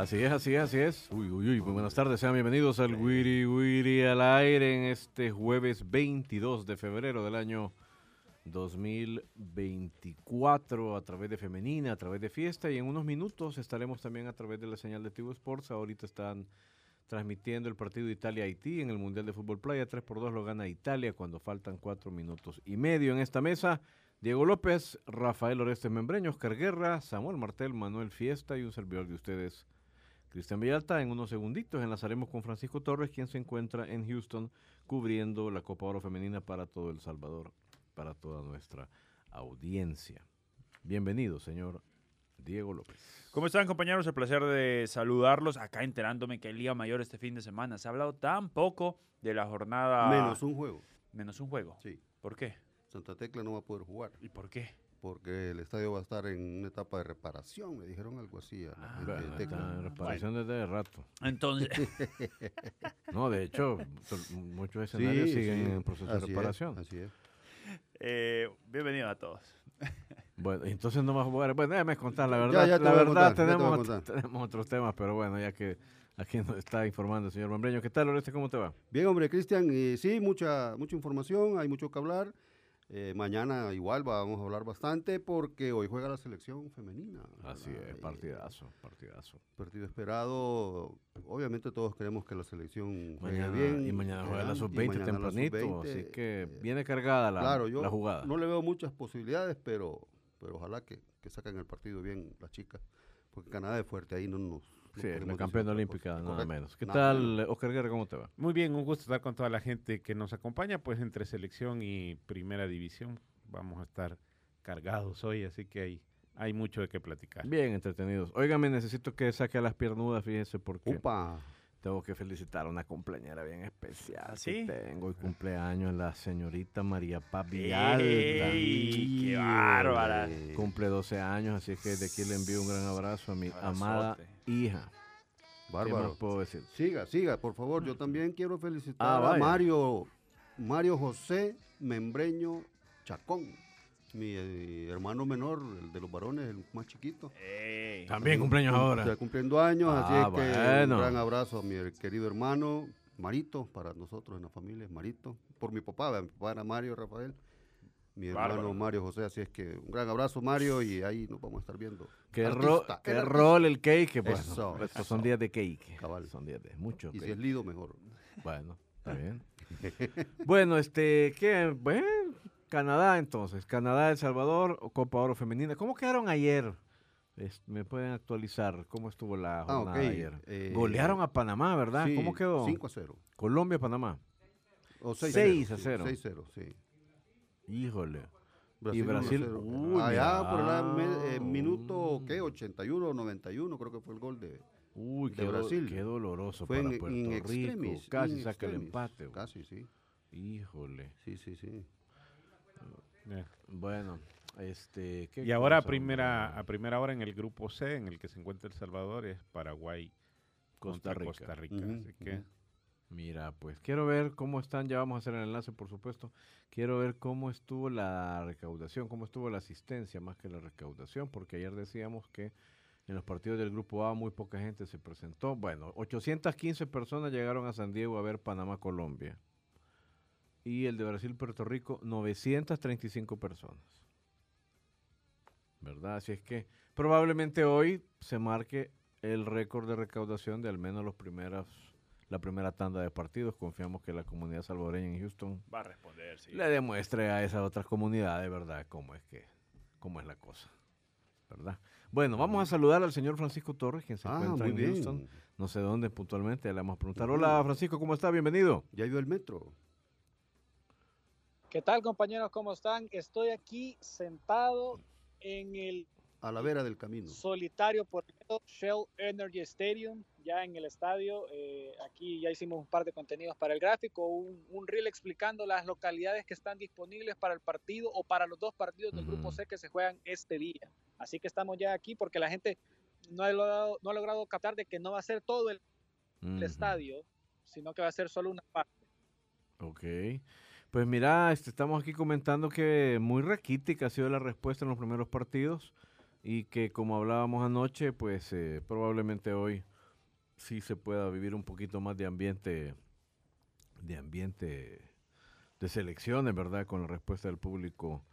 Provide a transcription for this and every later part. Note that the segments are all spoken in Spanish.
Así es, así es, así es. Uy, uy, uy. Muy buenas tardes, sean bienvenidos al Wiri Wiri al aire en este jueves 22 de febrero del año 2024 a través de Femenina, a través de Fiesta y en unos minutos estaremos también a través de la señal de Tigo Sports. Ahorita están transmitiendo el partido Italia-Haití en el Mundial de Fútbol Playa. 3 por 2 lo gana Italia cuando faltan 4 minutos y medio en esta mesa. Diego López, Rafael Orestes Membreño, Oscar Guerra, Samuel Martel, Manuel Fiesta y un servidor de ustedes, Cristian Villalta. En unos segunditos enlazaremos con Francisco Torres, quien se encuentra en Houston cubriendo la Copa Oro Femenina para todo El Salvador, para toda nuestra audiencia. Bienvenido, señor Diego López. ¿Cómo están compañeros? El placer de saludarlos. Acá enterándome que hay Liga Mayor este fin de semana. Se ha hablado tan poco de la jornada. Menos un juego. Menos un juego. Sí. ¿Por qué? Santa Tecla no va a poder jugar ¿Y por qué? Porque el estadio va a estar en una etapa de reparación. Me dijeron algo así a la Ah, gente de Bueno, Tecla. está en reparación desde rato. Entonces, No, de hecho, muchos escenarios Sí, siguen sí, en proceso así de es, reparación. así es. eh, bienvenidos a todos. Bueno, entonces no jugar. Bueno, déjame contar, la Ya, verdad, ya te la verdad contar, ya tenemos, tenemos otros temas, pero bueno, ya que aquí nos está informando el señor Membreño. ¿Qué tal, Oreste? ¿Cómo te va? Bien, hombre, Cristian, y sí, mucha, mucha información, hay mucho que hablar. Eh, mañana igual vamos a hablar bastante porque hoy juega la selección femenina. Así ¿verdad? es, partidazo, partidazo. Partido esperado. Obviamente todos queremos que la selección juegue Mañana, bien. y mañana juega la y sub-20 mañana la tempranito, sub-20, así que eh, viene cargada la, claro, yo la jugada. no le veo muchas posibilidades, pero, pero ojalá que, que saquen el partido bien las chicas. Porque Canadá es fuerte, ahí no nos... sí, la campeona olímpica, nada Correcto, menos. ¿Qué nada tal, menos. Oscar Guerra? ¿Cómo te va? Muy bien, un gusto estar con toda la gente que nos acompaña, pues entre selección y primera división vamos a estar cargados hoy, así que hay, hay mucho de qué platicar. Bien entretenidos. Óigame, necesito que saque a las piernudas, fíjese, porque Upa, tengo que felicitar a una compañera bien especial. Tengo el cumpleaños, la señorita María Paz ¡Ey! Villalta. ¡Qué bárbara! Cumple 12 años, así que de aquí le envío un gran abrazo a mi Abrazote. amada hija. ¿Qué más bárbaro. puedo decir? Siga, siga, por favor. Yo también quiero felicitar Ah, a. Mario, Mario José Membreño Chacón. Mi eh, hermano menor, el de los varones, el más chiquito. ¡Ey! También cumpleaños ahora. Está cumpliendo años, así Ah, es que un gran abrazo a mi querido hermano Marito, para nosotros en la familia, es Marito. Por mi papá, mi papá era Mario Rafael, mi hermano Bárbaro. Mario José, así es que un gran abrazo Mario y ahí nos vamos a estar viendo. ¿Qué, ro- qué rol el cake? Bueno, Eso, estos son días de cake. Cabal. Son días de mucho Y si es Lido, mejor. Bueno, está bien. bueno, este, ¿qué? Bueno, Canadá entonces. Canadá, El Salvador, o Copa Oro Femenina. ¿Cómo quedaron ayer? Es- ¿Me pueden actualizar cómo estuvo la Ah, jornada ok. de ayer? Eh, Golearon a Panamá, ¿verdad? Sí, ¿Cómo quedó? 5 a 0. Colombia, Panamá. O 6 Seis a cero. 6 a 0, sí. Híjole. Brasil, Brasil, 1 a 0. uy, Allá por el ah. eh, minuto, ¿qué? 81 o 91, creo que fue el gol de. Uy, de qué, Brasil. qué doloroso Fue para en, Puerto in Rico. extremis. Casi in saca el extremis. empate. güey. Casi, sí. Híjole. Sí, sí, sí. Bueno, este... ¿qué Y ahora a primera, a primera hora en el grupo C, en el que se encuentra El Salvador, es Paraguay Costa Rica. Costa Rica. Así que. Mira, pues quiero ver cómo están, ya vamos a hacer el enlace por supuesto, quiero ver cómo estuvo la recaudación, cómo estuvo la asistencia más que la recaudación, porque ayer decíamos que en los partidos del Grupo A muy poca gente se presentó. Bueno, 815 personas llegaron a San Diego a ver Panamá-Colombia. Y el de Brasil-Puerto Rico, 935 personas. ¿Verdad? Así es que probablemente hoy se marque el récord de recaudación de al menos los primeros, la primera tanda de partidos. Confiamos que la comunidad salvadoreña en Houston Va a responder, sí. le demuestre a esas otras comunidades, ¿verdad?, cómo es que, cómo es la cosa, ¿verdad? Bueno, vamos a saludar al señor Francisco Torres, quien se Ah, encuentra en bien. Houston. No sé dónde puntualmente, le vamos a preguntar. Hola, Francisco, ¿cómo está? Bienvenido. Ya vio el metro. ¿Qué tal compañeros? ¿Cómo están? Estoy aquí sentado en el A la vera del camino. solitario por Shell Energy Stadium, ya en el estadio. Eh, aquí ya hicimos un par de contenidos para el gráfico, un, un reel explicando las localidades que están disponibles para el partido o para los dos partidos del Grupo Ujú. C que se juegan este día. Así que estamos ya aquí porque la gente no ha logrado, no ha logrado captar de que no va a ser todo el, el Ujú. estadio, sino que va a ser solo una parte. Ok. Pues mira, este, estamos aquí comentando que muy raquítica ha sido la respuesta en los primeros partidos y que como hablábamos anoche, pues eh, probablemente hoy sí se pueda vivir un poquito más de ambiente, de ambiente de selecciones, ¿verdad? Con la respuesta del público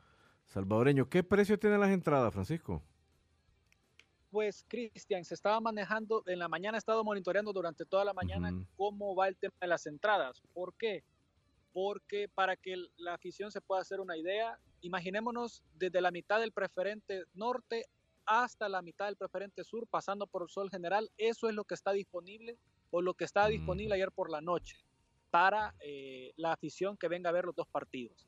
salvadoreño. ¿Qué precio tienen las entradas, Francisco? Pues, Cristian, se estaba manejando, en la mañana he estado monitoreando durante toda la mañana cómo va el tema de las entradas. ¿Por qué? Porque para que la afición se pueda hacer una idea, imaginémonos desde la mitad del preferente norte hasta la mitad del preferente sur, pasando por el sol general, eso es lo que está disponible o lo que Mm. disponible ayer por la noche para eh, la afición que venga a ver los dos partidos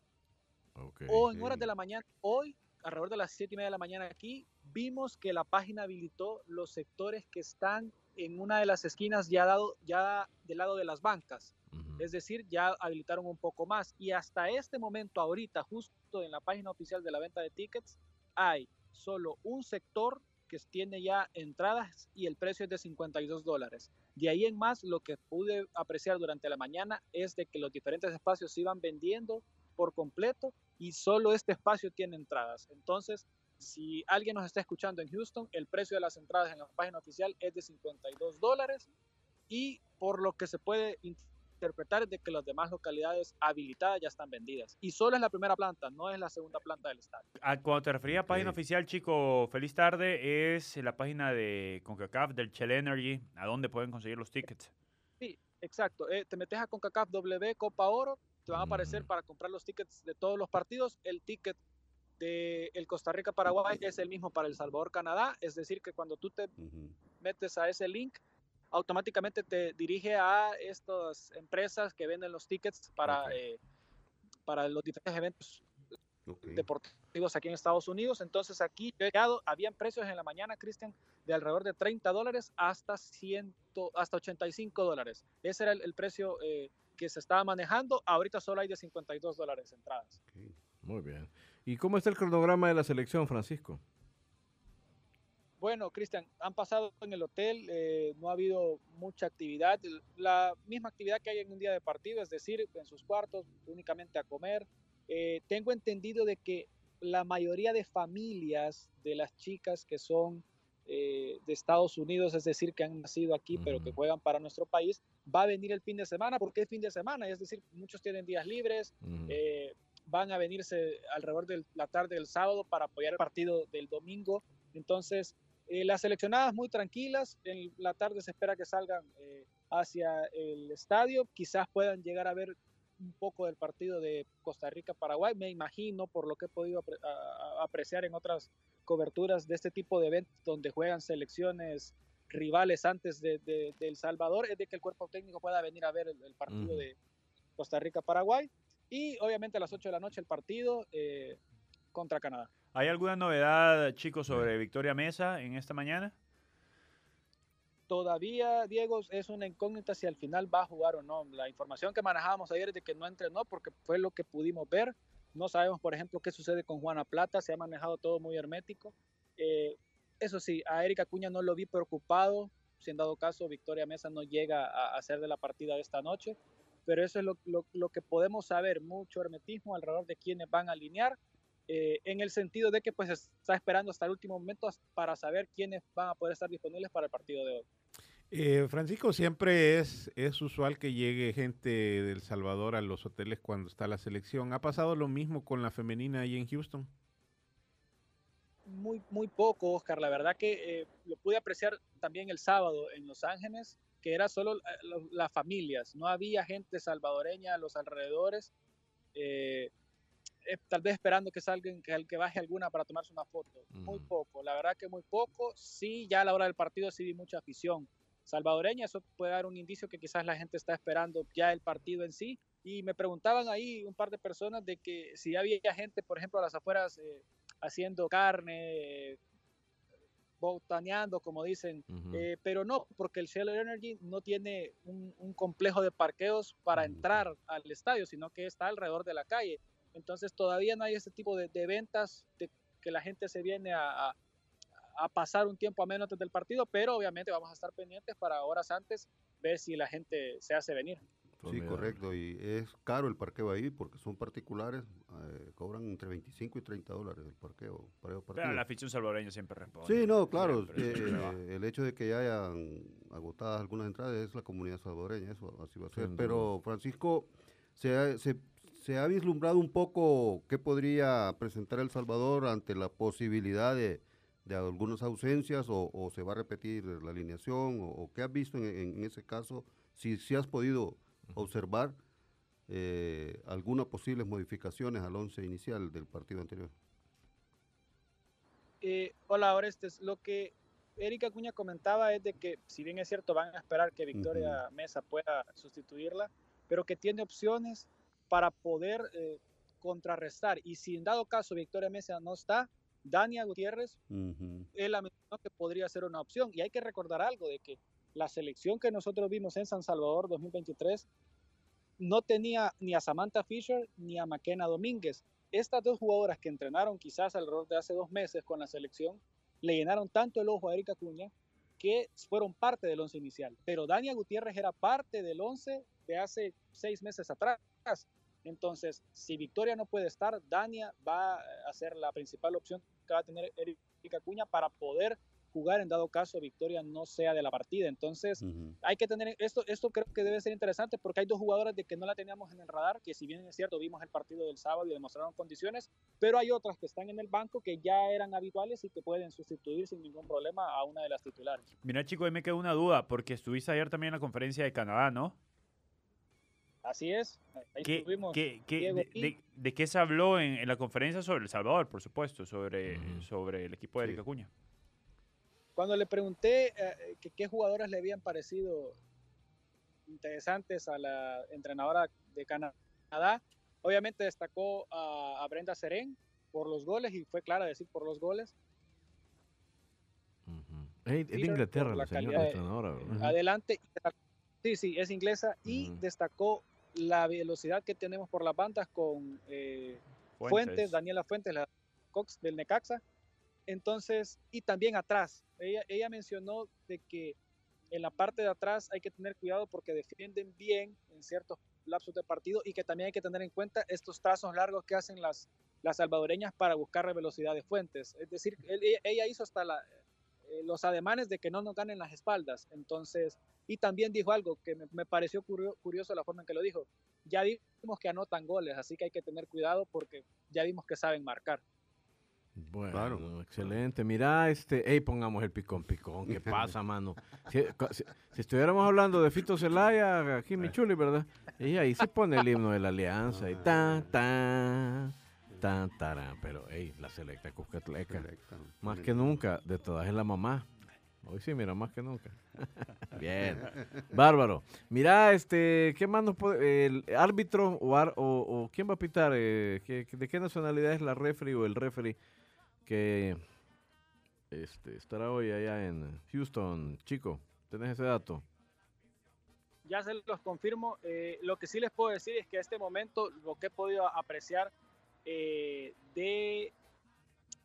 Ok. o en horas de la mañana, hoy, alrededor de las 7 y media de la mañana aquí, vimos que la página habilitó los sectores que están en una de las esquinas ya, dado, ya del lado de las bancas. Es decir, ya habilitaron un poco más. Y hasta este momento, ahorita, justo en la página oficial de la venta de tickets, hay solo un sector que tiene ya entradas y el precio es de 52 dólares. De ahí en más, lo que pude apreciar durante la mañana es de que los diferentes espacios se iban vendiendo por completo y solo este espacio tiene entradas. Entonces, si alguien nos está escuchando en Houston, el precio de las entradas en la página oficial es de 52 dólares y por lo que se puede interpretar es de que las demás localidades habilitadas ya están vendidas. Y solo es la primera planta, no es la segunda planta del estadio. Ah, Cuando te refería a página oficial, chico, feliz tarde, es la página de CONCACAF del Shell Energy, a dónde pueden conseguir los tickets. Sí, exacto. Eh, te metes a CONCACAF W Copa Oro, te van a aparecer Mm. para comprar los tickets de todos los partidos. El ticket de el Costa Rica Paraguay es el mismo para El Salvador Canadá, es decir que cuando tú te metes a ese link, automáticamente te dirige a estas empresas que venden los tickets para, eh, para los diferentes eventos deportivos aquí en Estados Unidos. Entonces aquí yo he llegado, habían precios en la mañana, Cristian, de alrededor de 30 dólares hasta 100, hasta 85 dólares. Ese era el, el precio eh, que se estaba manejando. Ahorita solo hay de 52 dólares entradas. Muy bien. ¿Y cómo está el cronograma de la selección, Francisco? Bueno, Cristian, han pasado en el hotel, eh, no ha habido mucha actividad, la misma actividad que hay en un día de partido, es decir, en sus cuartos, únicamente a comer. Eh, tengo entendido de que la mayoría de familias de las chicas que son eh, de Estados Unidos, es decir, que han nacido aquí, pero que juegan para nuestro país, va a venir el fin de semana, porque es fin de semana, es decir, muchos tienen días libres, van a venirse alrededor de la tarde del sábado para apoyar el partido del domingo. Entonces, eh, las seleccionadas muy tranquilas, en la tarde se espera que salgan eh, hacia el estadio, quizás puedan llegar a ver un poco del partido de Costa Rica-Paraguay, me imagino, por lo que he podido apre- apreciar en otras coberturas de este tipo de eventos donde juegan selecciones rivales antes de, de- de El Salvador, es de que el cuerpo técnico pueda venir a ver el, el partido de Costa Rica-Paraguay. Y obviamente a las 8 de la noche el partido eh, contra Canadá. ¿Hay alguna novedad, chicos, sobre Victoria Mesa en esta mañana? Todavía, Diego, es una incógnita si al final va a jugar o no. La información que manejábamos ayer es de que no entrenó porque fue lo que pudimos ver. No sabemos, por ejemplo, qué sucede con Juana Plata. Se ha manejado todo muy hermético. Eh, eso sí, a Erika Cuña no lo vi preocupado. Si en dado caso Victoria Mesa no llega a hacer de la partida de esta noche. Pero eso es lo, lo- lo que podemos saber. Mucho hermetismo alrededor de quiénes van a alinear. Eh, en el sentido de que pues está esperando hasta el último momento para saber quiénes van a poder estar disponibles para el partido de hoy. Eh, Francisco, siempre es, es usual que llegue gente de El Salvador a los hoteles cuando está la selección. ¿Ha pasado lo mismo con la femenina ahí en Houston? muy, muy poco, Oscar. La verdad que eh, lo pude apreciar también el sábado en Los Ángeles. que era solo eh, lo- las familias, no había gente salvadoreña a los alrededores, tal vez esperando que salgan, que, que baje alguna para tomarse una foto. Muy Ujú. poco, la verdad que muy poco. Sí, ya a la hora del partido sí vi mucha afición salvadoreña, eso puede dar un indicio que quizás la gente está esperando ya el partido en sí. Y me preguntaban ahí un par de personas de que si había gente, por ejemplo, a las afueras eh, haciendo carne, eh, botaneando, como dicen, Ujú. eh, pero no, porque el Shell Energy no tiene un, un complejo de parqueos para Ujú. entrar al estadio, sino que está alrededor de la calle. Entonces todavía no hay ese tipo de, de ventas de que la gente se viene a, a- a pasar un tiempo a menos antes del partido, pero obviamente vamos a estar pendientes para horas antes ver si la gente se hace venir. Sí, Formidable. correcto. Y es caro el parqueo ahí porque son particulares. eh, cobran entre 25 y 30 dólares el parqueo para Pero la afición salvadoreña siempre responde. Sí, no, claro. Eh, el hecho de que ya hayan agotadas algunas entradas es la comunidad salvadoreña, eso así va a ser. Pero, Francisco, se se, se ha vislumbrado un poco qué podría presentar El Salvador ante la posibilidad de, de algunas ausencias o, o se va a repetir la alineación o, o qué has visto en, en- en ese caso, si, si has podido observar eh, algunas posibles modificaciones al once inicial del partido anterior. Eh, hola, Orestes. Lo que Erika Acuña comentaba es de que, si bien es cierto, van a esperar que Victoria Mesa pueda sustituirla, pero que tiene opciones para poder eh, contrarrestar. Y si en dado caso Victoria Mesa no está, Dania Gutiérrez, él la que podría ser una opción. Y hay que recordar algo de que la selección que nosotros vimos en San Salvador 2023 no tenía ni a Samantha Fisher ni a McKenna Domínguez. Estas dos jugadoras que entrenaron quizás alrededor de hace dos meses con la selección, le llenaron tanto el ojo a Erika Cuña que fueron parte del once inicial. Pero Dania Gutiérrez era parte del once de hace seis meses atrás. Entonces, si Victoria no puede estar, Dania va a ser la principal opción que va a tener Erika Cuña para poder jugar en dado caso Victoria no sea de la partida. Entonces, Ujú. hay que tener esto, esto creo que debe ser interesante porque hay dos jugadoras de que no la teníamos en el radar, que si bien es cierto, vimos el partido del sábado y demostraron condiciones, pero hay otras que están en el banco que ya eran habituales y que pueden sustituir sin ningún problema a una de las titulares. Mira, chico, ahí me quedó una duda, porque estuviste ayer también en la conferencia de Canadá, ¿no? Así es, ahí ¿Qué, estuvimos. qué- qué- Diego de, y- de- de qué se habló en, en la conferencia sobre El Salvador, por supuesto, sobre, sobre el equipo de Sí. Erika Cuña? Cuando le pregunté eh, que qué jugadoras le habían parecido interesantes a la entrenadora de Canadá, obviamente destacó a, a Brenda Serén por los goles y fue clara decir por los goles. Es de Inglaterra la la señora entrenadora, ¿verdad? Ujú. Adelante, sí, sí, es inglesa y destacó la velocidad que tenemos por las bandas con eh, Fuentes. Daniela Fuentes, la Cox del Necaxa. Entonces, y también atrás. Ella, ella mencionó de que en la parte de atrás hay que tener cuidado porque defienden bien en ciertos lapsos de partido y que también hay que tener en cuenta estos trazos largos que hacen las, las salvadoreñas para buscar la velocidad de Fuentes. Es decir, él- ella hizo hasta la, eh, los ademanes de que no nos ganen las espaldas. Entonces, y también dijo algo que me, me pareció curio- curioso la forma en que lo dijo. Ya vimos que anotan goles, así que hay que tener cuidado porque ya vimos que saben marcar. Bueno, Claro. excelente. Mira, este, ey, pongamos el picón picón. ¿Qué pasa, mano? Si, cu- si- si estuviéramos hablando de Fito Zelaya, aquí mi chuli, ¿verdad? Y ahí se pone el himno de la alianza y tan, tan, tarán. Pero, ey, la selecta Cuscatleca, Selecta, más sí. que nunca, de todas es la mamá. Hoy sí, mira, más que nunca. Bien, bárbaro. Mira, este, ¿qué más nos puede, el árbitro o, ar- o, o quién va a pitar? Eh, ¿qué- qué- ¿De qué nacionalidad es la referee o el referee que este, estará hoy allá en Houston? Chico, ¿tenés ese dato? ya se los confirmo. Eh, lo que sí les puedo decir es que a este momento lo que he podido apreciar eh, de,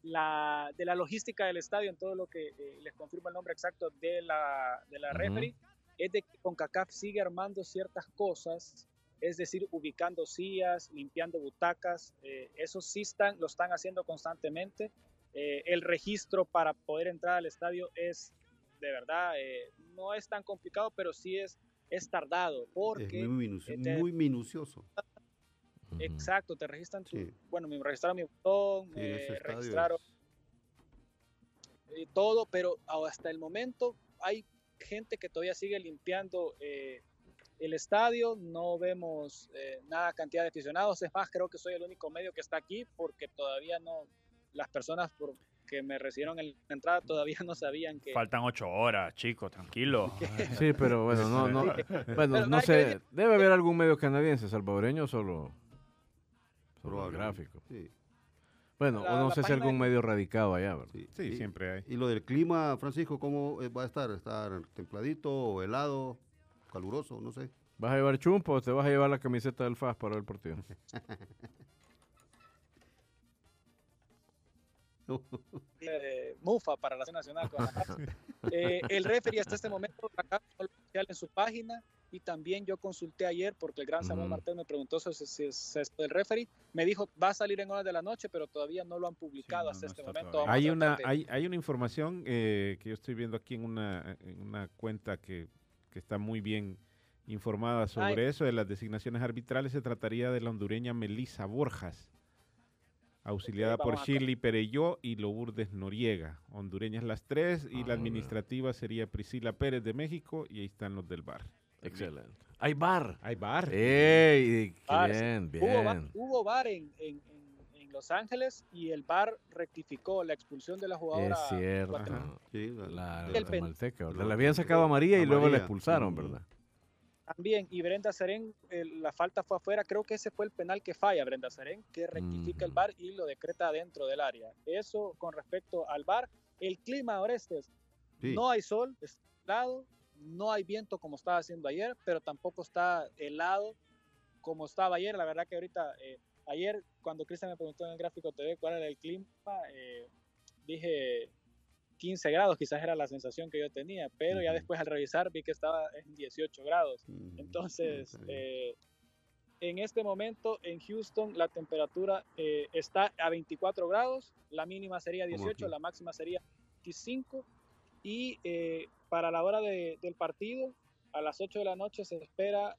la, de la logística del estadio, en todo lo que eh, les confirmo el nombre exacto de la, de la Ujú. referee, es de que CONCACAF sigue armando ciertas cosas, es decir, ubicando sillas, limpiando butacas, eh, eso sí están, lo están haciendo constantemente. Eh, el registro para poder entrar al estadio es, de verdad, eh, no es tan complicado, pero sí es es tardado Es porque muy, este- muy minucioso. Exacto te registran tu, Sí. bueno me registraron mi botón Sí, me registraron eh, todo pero hasta el momento hay gente que todavía sigue limpiando eh, el estadio, no vemos eh, nada cantidad de aficionados, es más, creo que soy el único medio que está aquí porque todavía no, las personas por, que me recibieron en la entrada todavía no sabían que... Faltan ocho horas, chicos, tranquilo. Sí, pero bueno, no, no, bueno, Pero no que sé, debe haber algún medio canadiense, salvadoreño, o solo, solo el Probable. gráfico. Sí, Bueno, La- o no sé si algún de- medio radicado allá, ¿verdad? sí. Sí, Y- siempre hay. Y lo del clima, Francisco, ¿cómo eh, va a estar? ¿Estar templadito o helado, caluroso? No sé. ¿Vas a llevar chumpo o te vas a llevar la camiseta del FAS para el partido? eh, Mufa para la Selección Nacional. con la. Eh, el referee hasta este momento en su página y también yo consulté ayer porque el gran Samuel Ujú. Martel me preguntó si si- es esto del referee. Me dijo va a salir en horas de la noche, pero todavía no lo han publicado no, hasta no este momento. Hay una, hay, hay una información eh, que yo estoy viendo aquí en una, en una cuenta que, que está muy bien informada sobre eso, de las designaciones arbitrales. Se trataría de la hondureña Melissa Borjas, auxiliada por Shirley Pereyó y Lourdes Noriega. Hondureñas las tres y Ah, la administrativa sería Priscila Pérez de México y ahí están los del bar. Excelente. Hay bar. Hay bar. ¡Ey! qué Bar, sí. bien, Hubo, bien. hubo VAR en, en- en- en Los Ángeles y el VAR rectificó la expulsión de la jugadora. Es cierto. Sí, la- La, habían sacado a María y luego la expulsaron. ¿verdad? También, y Brenda Serén, el- la falta fue afuera, creo que ese fue el penal que falla Brenda Serén, que rectifica el. VAR y lo decreta dentro del área. Eso con respecto al VAR. El clima, Orestes, sí. no hay sol, es helado, no hay viento como estaba haciendo ayer, pero tampoco está helado como estaba ayer. La verdad que ahorita, eh, ayer cuando Cristian me preguntó en el gráfico TV cuál era el clima, eh, dije 15 grados, quizás era la sensación que yo tenía, pero ya después al revisar vi que estaba en 18 grados. Mm, Entonces, eh, en este momento en Houston la temperatura eh, está a 24 grados, la mínima sería Como 18, aquí. la máxima sería 25 y eh, para la hora de- del partido, a las 8 de la noche se espera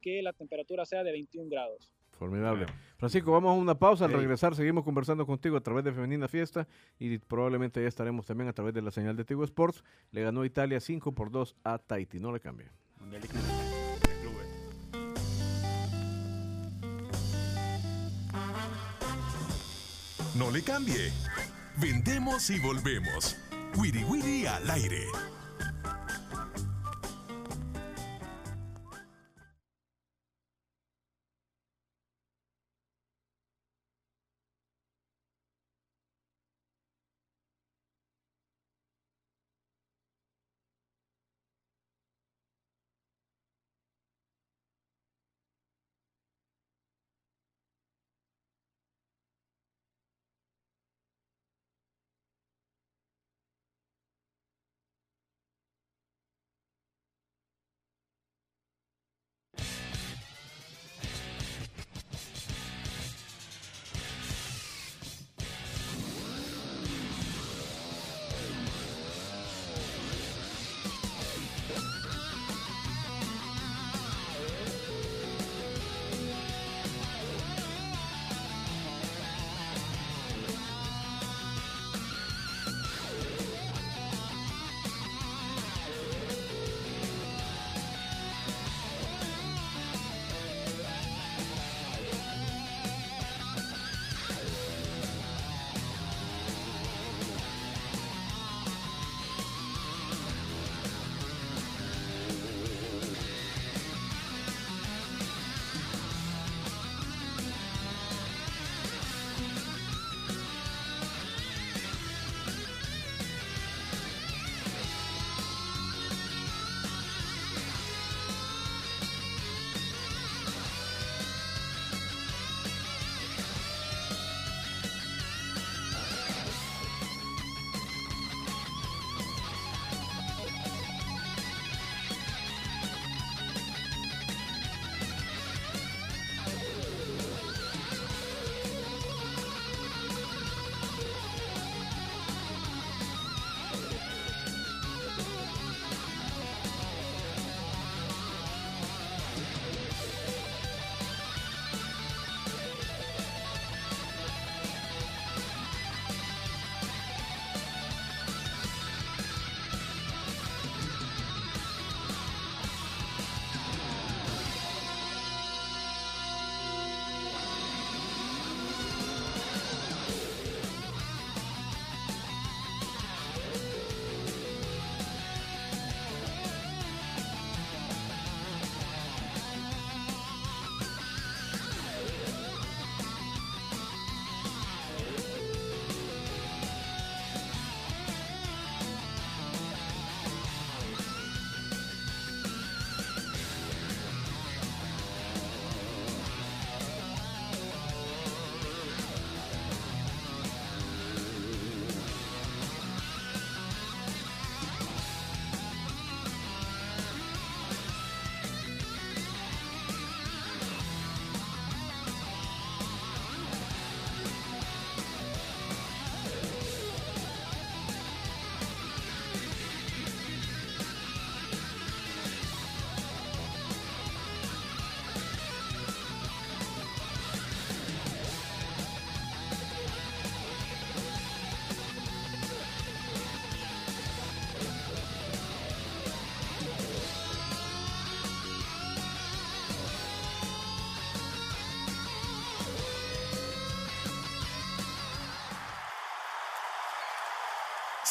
que la temperatura sea de 21 grados. Formidable. Francisco, vamos a una pausa. Al regresar seguimos conversando contigo a través de Femenina Fiesta y probablemente ya estaremos también a través de la señal de Tigo Sports. Le ganó Italia 5 por 2 a Tahití. No le cambie. No le cambie. Vendemos y volvemos. Wiri Wiri al aire.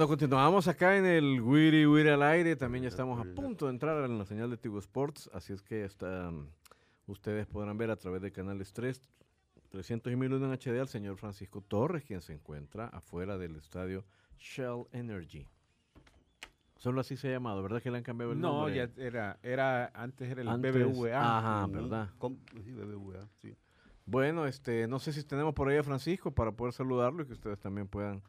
Bueno, continuamos acá en el Wiri Wiri al aire. También ya estamos a punto de entrar en la señal de Tigo Sports. Así es que mm, ustedes podrán ver a través de canales 3, 300 y 1001 en HD al señor Francisco Torres, quien se encuentra afuera del estadio Shell Energy. Solo así se ha llamado, ¿verdad que le han cambiado el No, nombre? ya era, era, antes era el Antes- BBVA. Ajá. ¿verdad? Com- sí, BBVA, sí. Bueno, este, no sé si tenemos por ahí a Francisco para poder saludarlo y que ustedes también puedan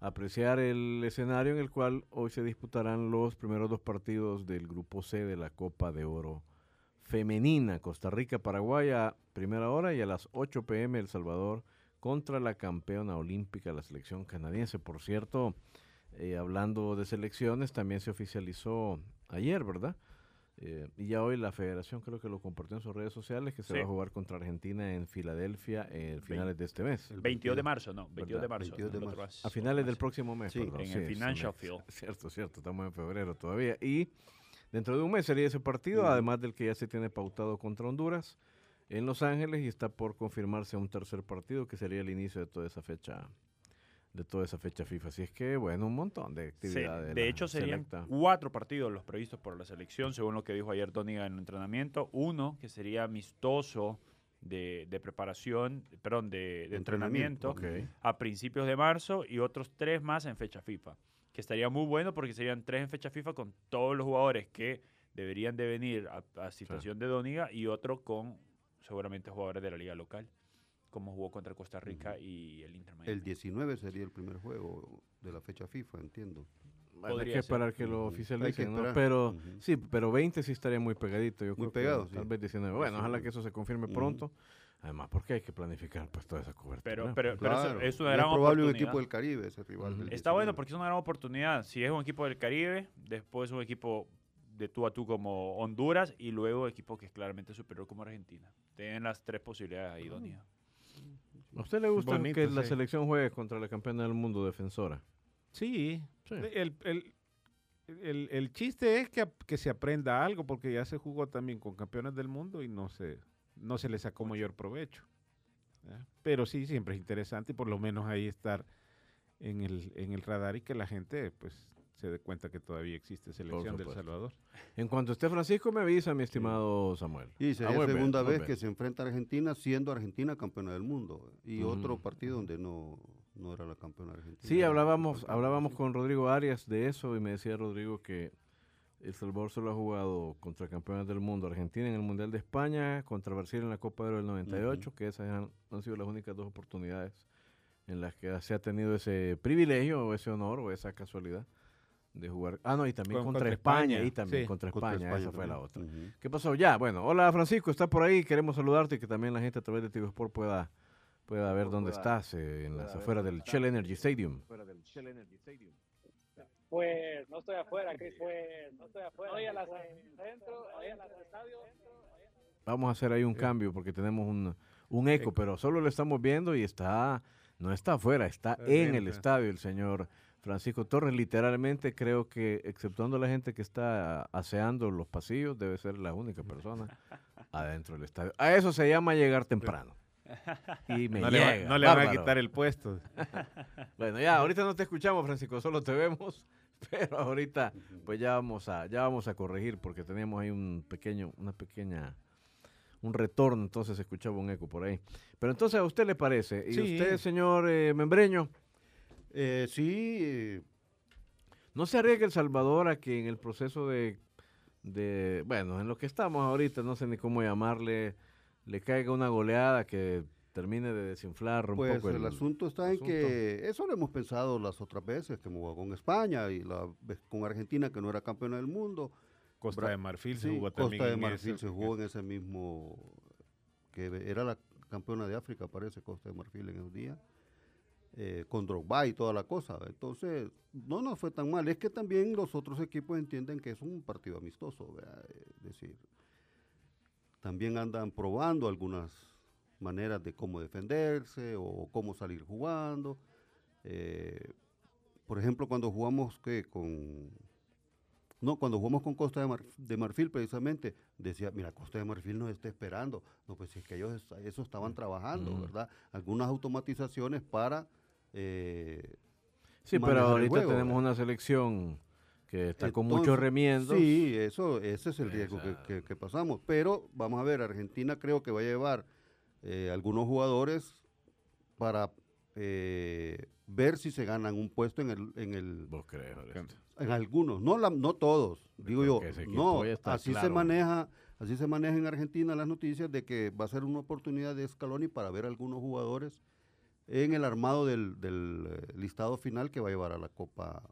apreciar el escenario en el cual hoy se disputarán los primeros dos partidos del grupo C de la Copa de Oro femenina. Costa Rica, Paraguay a primera hora y a las 8 pm El Salvador contra la campeona olímpica, la selección canadiense. Por cierto, eh, hablando de selecciones, también se oficializó ayer, ¿verdad? Eh, y ya hoy la federación creo que lo compartió en sus redes sociales que se Sí. va a jugar contra Argentina en Filadelfia en finales de este mes. El 22 de marzo, no, 22 de marzo. 22 de el marzo. otro es A finales del próximo mes, Sí, perdón. en el sí, Financial Field. Cierto, cierto, estamos en febrero todavía. Y dentro de un mes sería ese partido, además del que ya se tiene pautado contra Honduras en Los Ángeles y está por confirmarse un tercer partido que sería el inicio de toda esa fecha de toda esa fecha FIFA. Así es que, bueno, un montón de Sí, actividades. de hecho, serían cuatro partidos los previstos por la selección, según lo que dijo ayer Doniga en el entrenamiento. Uno que sería amistoso de, de preparación, perdón, de, de entrenamiento a principios de marzo y otros tres más en fecha FIFA. Que estaría muy bueno porque serían tres en fecha FIFA con todos los jugadores que deberían de venir a, a situación de Doniga y otro con seguramente jugadores de la liga local, como jugó contra Costa Rica y el Inter Miami. El 19 sería el primer juego de la fecha FIFA, entiendo. Bueno, hay Podría que ser. esperar que lo oficialicen, que ¿no? Pero Ujú. sí, pero 20 sí estaría muy pegadito. Yo Muy creo que pegado, Tal sí. vez 19. Bueno, Sí, ojalá que eso se confirme Ujú. pronto. Además, porque hay que planificar pues toda esa cobertura. Pero, pero, pero eso- Claro. es una gran es probable un oportunidad. equipo del Caribe, ese rival. Del Está bueno 19. porque es una gran oportunidad. Si es un equipo del Caribe, después un equipo de tú a tú como Honduras y luego equipo que es claramente superior como Argentina. Tienen las tres posibilidades ahí, Donia. ¿A usted le gusta Bonito, que la selección juegue contra la campeona del mundo defensora? Sí. Sí. El, el- el- el chiste es que, que se aprenda algo, porque ya se jugó también con campeones del mundo y no se, no se le sacó mayor provecho. Pero sí, siempre es interesante y por lo menos ahí estar en el, en el radar y que la gente pues se dé cuenta que todavía existe selección del. Salvador. En cuanto esté Francisco, me avisa, mi estimado Samuel. Y Ah, sería muy bien, segunda vez que se enfrenta a Argentina siendo Argentina campeona del mundo. Y otro partido donde no, no era la campeona argentina. Sí, hablábamos, hablábamos con Rodrigo Arias de eso y me decía Rodrigo que El Salvador solo ha jugado contra campeones del mundo, Argentina en el Mundial de España, contra Brasil en la Copa de Oro del 98, que esas han, han sido las únicas dos oportunidades en las que se ha tenido ese privilegio o ese honor o esa casualidad de jugar. Ah, no, y también Con- contra, contra España, España, y también sí. contra Contra España, esa fue la otra. ¿Qué pasó? Ya, bueno, hola Francisco, está por ahí, queremos saludarte y que también la gente a través de TV Sport pueda, pueda ver dónde estás, eh, en las afueras del Shell Energy Stadium. Pues no estoy afuera, Chris. Pues no estoy afuera. Hoy a las dentro, hoy a las estadio. Vamos a hacer ahí un cambio porque tenemos un, un eco, pero solo lo estamos viendo y está, no está afuera, está Está en el estadio el señor Francisco Torres. Literalmente creo que, exceptuando la gente que está aseando los pasillos, debe ser la única persona adentro del estadio. A eso se llama llegar temprano. Y me No le, va- no le van a quitar el puesto. Bueno, ya, ahorita no te escuchamos, Francisco, solo te vemos, pero ahorita pues ya vamos a, ya vamos a corregir porque teníamos ahí un pequeño, una pequeña, un retorno, entonces se escuchaba un eco por ahí. Pero entonces a usted le parece, y Sí. usted, señor eh, Membreño, Eh, sí, eh, ¿no se arriesga El Salvador a que en el proceso de, de, bueno, en lo que estamos ahorita, no sé ni cómo llamarle, le caiga una goleada que termine de desinflar un Pues poco el, asunto está en asunto. que eso lo hemos pensado las otras veces, que jugado con España y la con Argentina, que no era campeona del mundo. Costa Bra- de Marfil se Sí, jugó también. Costa de en Marfil ese- se jugó en ese mismo, que era la campeona de África, parece, Costa de Marfil en esos días, eh, con Drogba y toda la cosa. Entonces, no nos fue tan mal. Es que también los otros equipos entienden que es un partido amistoso, ¿vea? es decir, también andan probando algunas maneras de cómo defenderse o cómo salir jugando. Eh, por ejemplo, cuando jugamos ¿qué? con no, cuando jugamos con Costa de, Mar- de Marfil, precisamente, decía, mira, Costa de Marfil nos está esperando. No, pues es que ellos eso estaban trabajando, Ujú. ¿verdad? Algunas automatizaciones para... eh, Sí, pero ahorita juego, tenemos ¿verdad? una selección que está con muchos remiendos. Sí, eso, ese es el riesgo que, que- que pasamos. Pero vamos a ver, Argentina creo que va a llevar eh, algunos jugadores para eh, ver si se ganan un puesto en el, en el Vos crees, Orestes. en algunos, no la- no todos, digo yo, no, así se maneja, así se maneja en Argentina las noticias de que va a ser una oportunidad de Scaloni para ver algunos jugadores en el armado del, del, eh, listado final que va a llevar a la Copa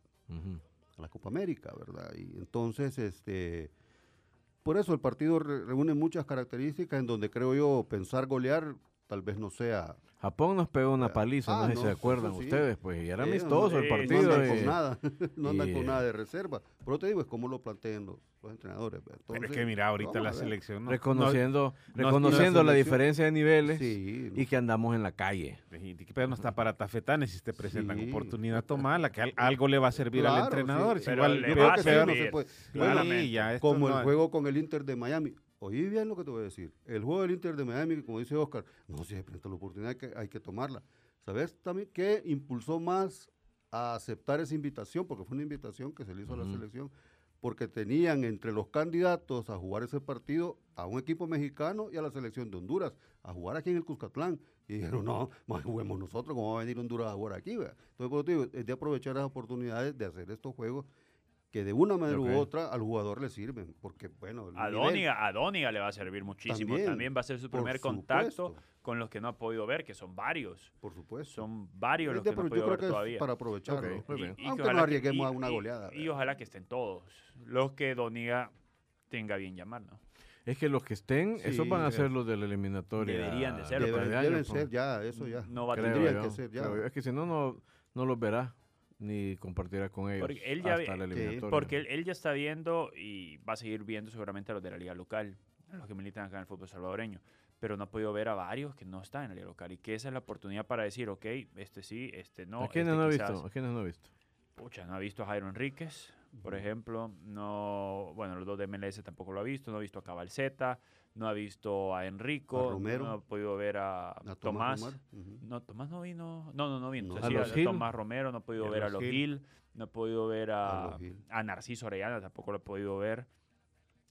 a la Copa América, ¿verdad? Y entonces, este, por eso el partido re- reúne muchas características en donde creo yo pensar golear tal vez no sea Japón nos pegó una Ah, paliza, no ah, sé si no, se acuerdan sí. ustedes, pues, y era Eh, amistoso el eh, no partido. andan y- con nada, no andan y, con eh, nada de reserva. Pero te digo, es como lo plantean los, los entrenadores. ¿verdad? Pero es Entonces, que mira, ahorita la selección no, reconociendo no- reconociendo la diferencia de niveles Sí, y que andamos en la calle. y- pero no está para tafetanes si te presentan Sí. oportunidad, tomala, que al- algo le va a servir al entrenador. sí. si Pero igual, le va a servir. como no- el juego con el Inter de Miami. Oí bien lo que te voy a decir. El juego del Inter de Miami, como dice Oscar, no, si se presenta la oportunidad hay que, hay que tomarla. ¿Sabes también qué impulsó más a aceptar esa invitación? Porque fue una invitación que se le hizo a la selección. Porque tenían entre los candidatos a jugar ese partido a un equipo mexicano y a la selección de Honduras, a jugar aquí en el Cuscatlán. Y dijeron, no, más juguemos nosotros, ¿cómo va a venir Honduras a jugar aquí? vea?". Entonces, por eso digo, es de aprovechar las oportunidades de hacer estos juegos que de una manera u otra al jugador le sirven, porque bueno, A Dóniga, a Dóniga le va a servir muchísimo. También, También, va a ser su primer contacto con los que no ha podido ver, que son varios. por supuesto. Son varios los de que no ha podido yo ver que todavía. para aprovecharlo. Bien. que Aunque no que- arriesguemos y- a una y- goleada, Y, ojalá que estén todos. Los que Doniga tenga bien llamar, ¿no? Es que los que estén, esos van a ser los de la eliminatoria. Deberían de ser, Deben, año, deben pues. ser ya, eso ya. No va a tener. que ser ya. Es que si no, no, no los verá ni compartirá con ellos Porque él ya hasta ve- la Sí, eliminatoria. Porque él, él ya está viendo y va a seguir viendo seguramente a los de la liga local, a los que militan acá en el fútbol salvadoreño, pero no ha podido ver a varios que no están en la liga local y que esa es la oportunidad para decir, ok, este sí, este no. ¿A quiénes este no ha quizás". visto? ¿A quiénes no ha visto? Pucha, no ha visto a Jairo Enríquez, por ejemplo. No, bueno, los dos de MLS tampoco lo ha visto. No ha visto a Cabalceta. No ha visto a Enrico. A Romero. No ha podido ver a, A Tomás. No, Tomás no vino. No, no, no vino. No. O ¿A sea, sí, los a Gil? Tomás Romero. No ha podido a ver a los los Gil. Gil. No ha podido ver A a, Narciso Orellana. Tampoco lo he podido ver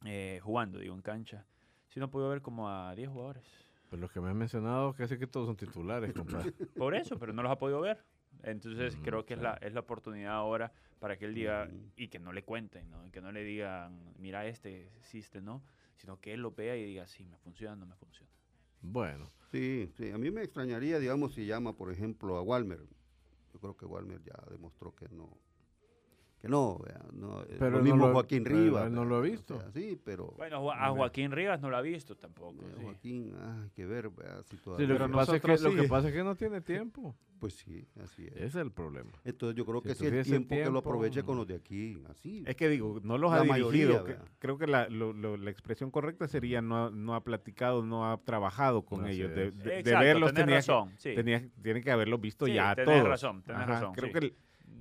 eh, jugando, digo, en cancha. Sí, no he podido ver como a 10 jugadores. Pues los que me han mencionado, casi que todos son titulares, compadre. Por eso, pero no los ha podido ver. Entonces Mm, creo que es, la, es la oportunidad ahora para que él diga Mm. y que no le cuenten, ¿no? Y que no le digan, mira este, sí, este no, sino que él lo vea y diga, sí, me funciona, no me funciona. Bueno, Sí, sí. A mí me extrañaría, digamos, si llama, por ejemplo, a Walmer. Yo creo que Walmer ya demostró que no. Que no, no, eh, Pero lo él no mismo lo- Joaquín pero Rivas. no lo ha o visto. sea, sí, pero Bueno, a Joaquín Rivas no lo ha visto tampoco. eh, sí. Joaquín, ah, hay que ver, si sí, todavía. lo, que pasa es que, nosotros lo que sí. pasa es que no tiene tiempo. Pues sí, así es. Ese es el problema. Entonces yo creo Si que si el tuviese tiempo, que lo tiempo, aproveche con los de aquí, así. Es que digo, no los La ha mayoría, dirigido. que- vea. creo que la, lo- lo- la expresión correcta sería no, ha- no ha platicado, no ha trabajado con Así ellos. De, es. de- de Exacto, verlos tenés tenía, razón, que, sí. tenía- tiene que haberlos visto Sí, ya todos. razón, tenés razón, Creo sí. que el-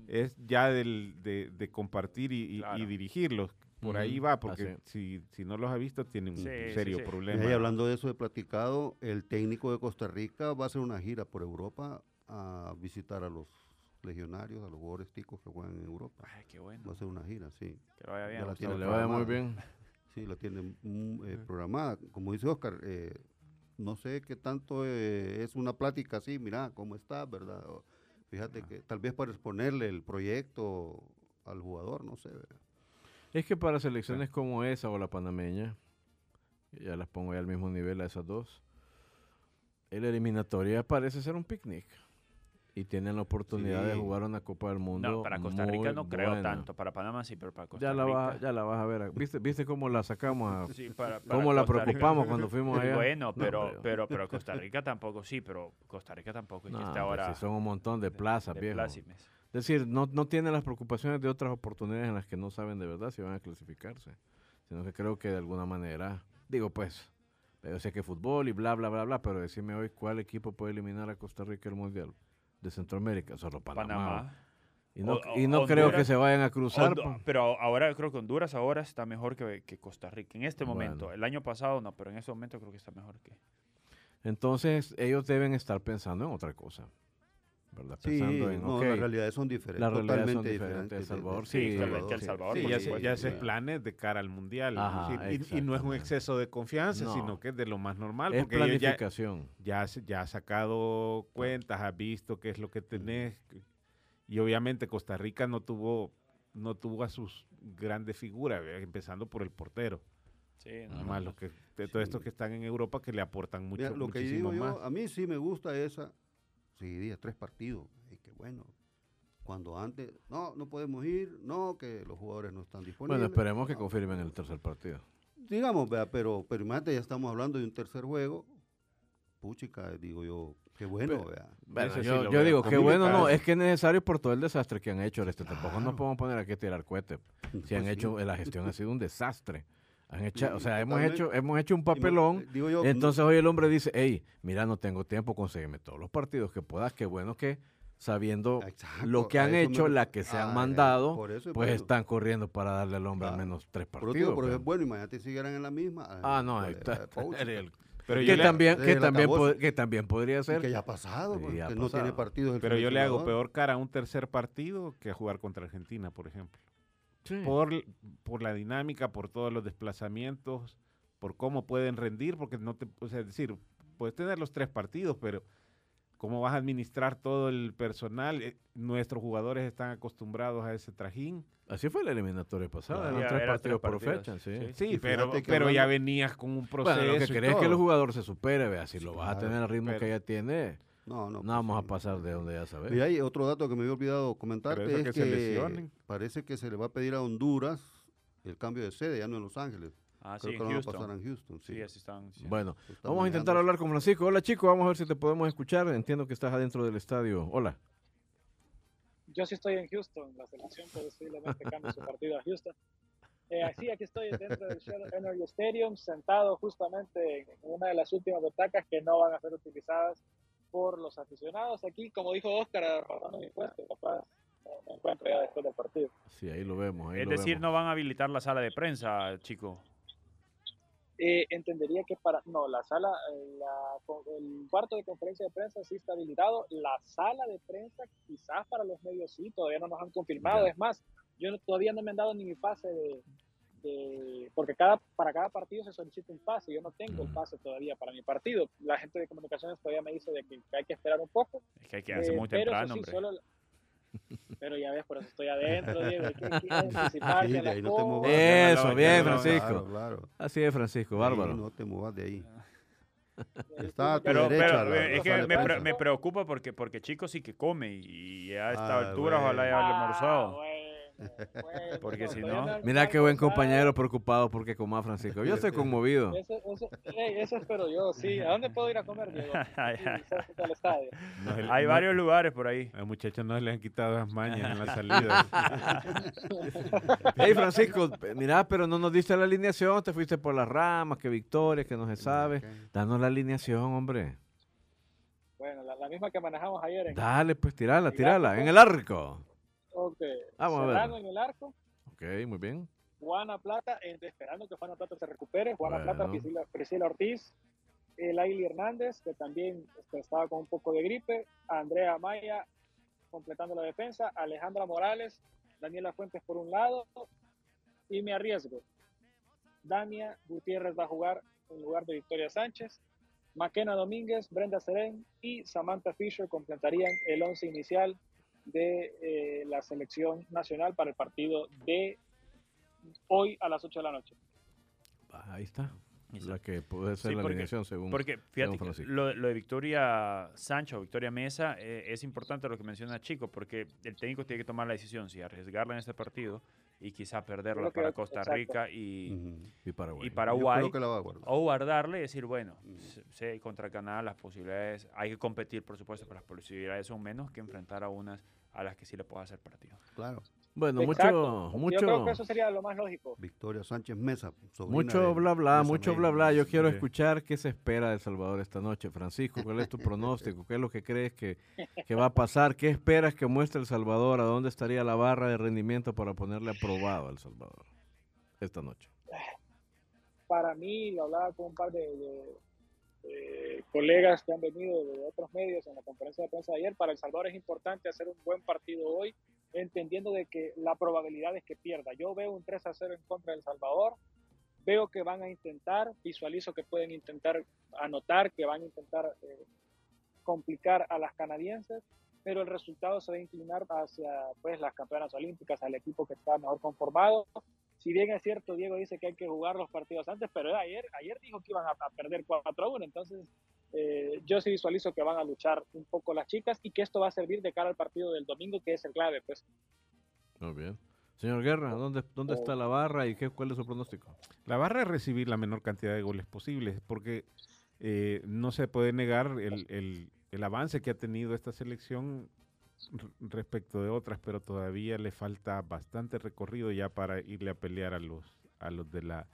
es ya del, de, de compartir y, y- dirigirlos. Por ahí va, porque si, si no los ha visto, tiene un Sí, serio sí. problema. Y hablando de eso de platicado, el técnico de Costa Rica va a hacer una gira por Europa a visitar a los legionarios, a los jugadores ticos que juegan en Europa. Ay, qué bueno. Va a hacer una gira, sí. Que vaya bien. Ya la tiene Que le vaya muy bien. Sí, la tiene mm, eh, programada. Como dice Oscar, eh, no sé qué tanto eh, es una plática así, mira, ¿cómo está, verdad? O, fíjate que tal vez para exponerle el proyecto al jugador, no sé. ¿verdad? Es que para selecciones como esa o la panameña, ya las pongo ya al mismo nivel a esas dos, El eliminatoria parece ser un picnic. Y tienen la oportunidad de jugar una Copa del Mundo. No, para Costa Rica no creo buena. tanto. Para Panamá sí, pero para Costa Ya la, Rica. vas, ya la vas a ver. ¿Viste, ¿Viste cómo la sacamos? a- Sí, para- para ¿Cómo la Costa Rica. preocupamos cuando fuimos allá? Bueno, No, pero, pero, pero Costa Rica tampoco, sí, pero Costa Rica tampoco No, existe hombre, ahora. si son un montón de plazas, de viejo. Es decir, no, no tienen las preocupaciones de otras oportunidades en las que no saben de verdad si van a clasificarse. Sino que creo que de alguna manera, digo pues, yo sé que fútbol y bla, bla, bla, bla, pero decime hoy cuál equipo puede eliminar a Costa Rica del Mundial de Centroamérica, solo Panamá. Panamá. Y no, O- y no creo que se vayan a cruzar. Pa. pero ahora creo que Honduras ahora está mejor que, que Costa Rica. En este momento. El año pasado no, pero en este momento creo que está mejor que. Entonces ellos deben estar pensando en otra cosa. ¿Verdad? Sí, Pensando en, no, ok, las realidades son diferentes. Las realidades son totalmente diferentes. El. Salvador, Sí, sí. El. Salvador, Sí, ya, se, ya haces sí. planes de cara al mundial. Ajá, sí, y- y, no es un exceso de confianza, No. sino que es de lo más normal. Es porque ya, planificación. ya, se- ya ha sacado cuentas, ha visto qué es lo que tenés. Y obviamente Costa Rica no tuvo, no tuvo a sus grandes figuras, ¿ve? empezando por el portero. Sí, no, Más no, los que, todos estos que están en Europa que le aportan mucho, Mira, lo que muchísimo digo más. yo, a mí sí me gusta esa seguidilla, tres partidos. Y que bueno, cuando antes, no, no podemos ir, no, que los jugadores no están disponibles. Bueno, esperemos que confirmen el tercer partido. Digamos, vea, pero, pero imagínate, ya estamos hablando de un tercer juego. Puchica, digo yo, qué bueno, Pe- vea. Bueno, sí yo, digo, qué bueno, no, es que es necesario por todo el desastre que han hecho. Este, Tampoco nos Claro. podemos poner aquí a tirar cohetes. Si han sí. hecho, la gestión ha sido un desastre. Han hecho, o sea, hemos hecho, hemos hecho un papelón. digo yo, Entonces hoy el hombre dice, hey, mira, no tengo tiempo, consígueme todos los partidos que puedas. Qué bueno que sabiendo Exacto, lo que han me hecho, la que se han Ah, mandado, por eso es pues bueno. están corriendo para darle al hombre al menos tres Por eso partidos. digo, pero pero- es bueno, imagínate si siguieran en la misma. Ah, no, ¿cuál ahí era? está. El- Pero que, también, que, también pod- que también podría Y ser. que ya ha pasado, Sí, pues, ya ha que no tiene partidos. pero yo le hago peor cara a un tercer partido que a jugar contra Argentina, por ejemplo. Sí. por, por la dinámica, por todos los desplazamientos, por cómo pueden rendir, porque no te, o sea, es decir, puedes tener los tres partidos, pero cómo vas a administrar todo el personal. Eh, nuestros jugadores están acostumbrados a ese trajín. Así fue la eliminatoria pasada, Claro. eran tres era partidos tres por fecha, sí. sí. Sí, Y pero, pero ya venías con un proceso. Bueno, lo que querés es que el jugador se supere, vea, si lo vas a tener al ritmo pero- que ya tiene, No, no. no pues, vamos a sí. pasar de donde ya sabes. Y hay otro dato que me había olvidado comentar, Pero eso es que que, se lesionen. parece que se le va a pedir a Honduras el cambio de sede, ya no en Los Ángeles. Ah, Creo sí, que en lo van a Houston. pasar en Houston. Sí. Sí, así están. Bueno, están vamos a intentar hablar con Francisco. Hola chico, vamos a ver si te podemos escuchar. Entiendo que estás adentro del estadio. Hola. Yo sí estoy en Houston, la selección posiblemente cambie su partido a Houston. Eh, sí, aquí estoy dentro del Shell Energy Stadium, sentado justamente en una de las últimas butacas que no van a ser utilizadas por los aficionados. Aquí, como dijo Oscar, pagando mi puesto, capaz no me encuentro ya después del partido. Sí, ahí lo vemos. ahí Es lo decir, vemos. no van a habilitar la sala de prensa, chico. Eh, entendería que para, no, la sala, la- el cuarto de conferencia de prensa sí está habilitado. La sala de prensa, quizás para los medios sí, todavía no nos han confirmado. Ya. Es más, yo no- todavía no me han dado ni mi pase de, de- porque cada, para cada partido se solicita un pase. Yo no tengo el Mm. pase todavía para mi partido. La gente de comunicaciones todavía me dice de que hay que esperar un poco. Es que hay que hacer Eh, muy temprano, sí, hombre. solo Pero ya ves, por eso estoy adentro, Diego. Hay que, hay que anticiparse Sí, a de las ahí no te cosas. movas. Eso, bien, Francisco. Claro, claro. Así es, Francisco, bárbaro. Ahí no te muevas de ahí. Está a tu Pero, derecha pero, la- eh, es que me, pre- me preocupa porque, porque Chico sí que come y, a esta Ah, altura ojalá bueno. ya haya Ah, almorzado. bueno, bueno, Porque si no- Mira qué buen compañero preocupado porque coma Francisco. Yo estoy conmovido. Eso, eso, espero yo, sí. ¿A dónde puedo ir a comer, Diego? Estadio. No le- Hay no- varios lugares por ahí. A los muchachos no se les han quitado las mañas en la salida. Hey, Francisco, mira, pero no nos diste la alineación. Te fuiste por las ramas, que victoria, que no se sabe. Danos la alineación, hombre. Bueno, la, la misma que manejamos ayer. En, Dale, pues tirala, El tirala. arco. En el arco. Ok. Vamos a ver. Serrano en el arco. Ok, muy bien. Juana Plata, esperando que Juana Plata se recupere. Juana Bueno. Plata, Priscila, Priscila Ortiz. El Aili Hernández, que también este, estaba con un poco de gripe. Andrea Maya, completando la defensa. Alejandra Morales. Daniela Fuentes por un lado. Y me arriesgo. Dania Gutiérrez va a jugar en lugar de Victoria Sánchez. Maquena Domínguez, Brenda Serén y Samantha Fisher completarían el once inicial de eh, la selección nacional para el partido de hoy a las 8 de la noche. Ah, Ahí está. la que puede ser Sí, la porque- alineación según. Porque fíjate, que Francisco. lo, lo de Victoria Sancho, Victoria Mesa, eh, es importante lo que menciona Chico, porque el técnico tiene que tomar la decisión si arriesgarla en este partido y quizá perderla para Costa exacto. Rica y, y Paraguay. y Yo Paraguay. creo que la va a guardar. O guardarle y decir, bueno, sé contra Canadá las posibilidades, hay que competir, por supuesto, pero las posibilidades son menos que enfrentar a unas a las que sí le pueda hacer partido. Claro. Bueno, Exacto. mucho, Yo creo mucho, que eso sería lo más lógico. Victoria Sánchez Mesa. mucho de- bla bla, mucho bla bla. Yo quiero Sí. escuchar qué se espera de El Salvador esta noche. Francisco, ¿cuál es tu pronóstico? ¿Qué es lo que crees que, que va a pasar? ¿Qué esperas que muestre El Salvador? ¿A dónde estaría la barra de rendimiento para ponerle aprobado a El Salvador esta noche? Para mí, lo hablaba con un par de, de- de colegas que han venido de otros medios en la conferencia de prensa de ayer. Para El Salvador es importante hacer un buen partido hoy, entendiendo de que la probabilidad es que pierda. Yo veo un 3 a 0 en contra de El Salvador. Veo que van a intentar, visualizo que pueden intentar anotar, que van a intentar eh, complicar a las canadienses, pero el resultado se va a inclinar hacia pues, las campeonas olímpicas, al equipo que está mejor conformado. Si bien es cierto, Diego dice que hay que jugar los partidos antes, pero ayer, ayer dijo que iban a, a perder 4 a 1, entonces eh, yo sí visualizo que van a luchar un poco las chicas y que esto va a servir de cara al partido del domingo, que es el clave, pues. Muy bien. Señor Guerra, ¿dónde, dónde está la barra y qué, cuál es su pronóstico? La barra es recibir la menor cantidad de goles posibles, porque eh, no se puede negar el, el- el avance que ha tenido esta selección respecto de otras, pero todavía le falta bastante recorrido ya para irle a pelear a los a los de la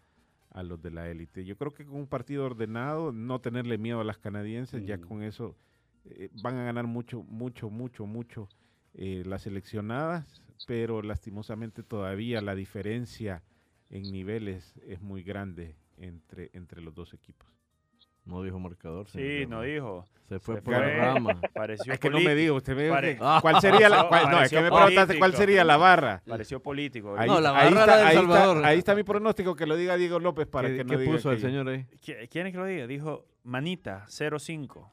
a los de la élite. Yo creo que con un partido ordenado, no tenerle miedo a las canadienses, ya con eso eh, van a ganar mucho, mucho, mucho, mucho eh, las seleccionadas, pero lastimosamente todavía la diferencia en niveles es muy grande entre, entre los dos equipos. No dijo marcador. Sí, no dijo. Se fue Se por fue. la rama. Pareció Es que no me diga, usted me dijo Pare- que- cuál sería la, cuál- no, es que me preguntaste cuál sería la barra. Pareció político. Ahí, No, la ahí barra está, era de El ahí está- Salvador. ahí está mi pronóstico, que lo diga Diego López para ¿Qué, que no qué diga puso el señor ahí? ¿Qui- ¿Quién es que lo diga? Dijo Manita, 0-5.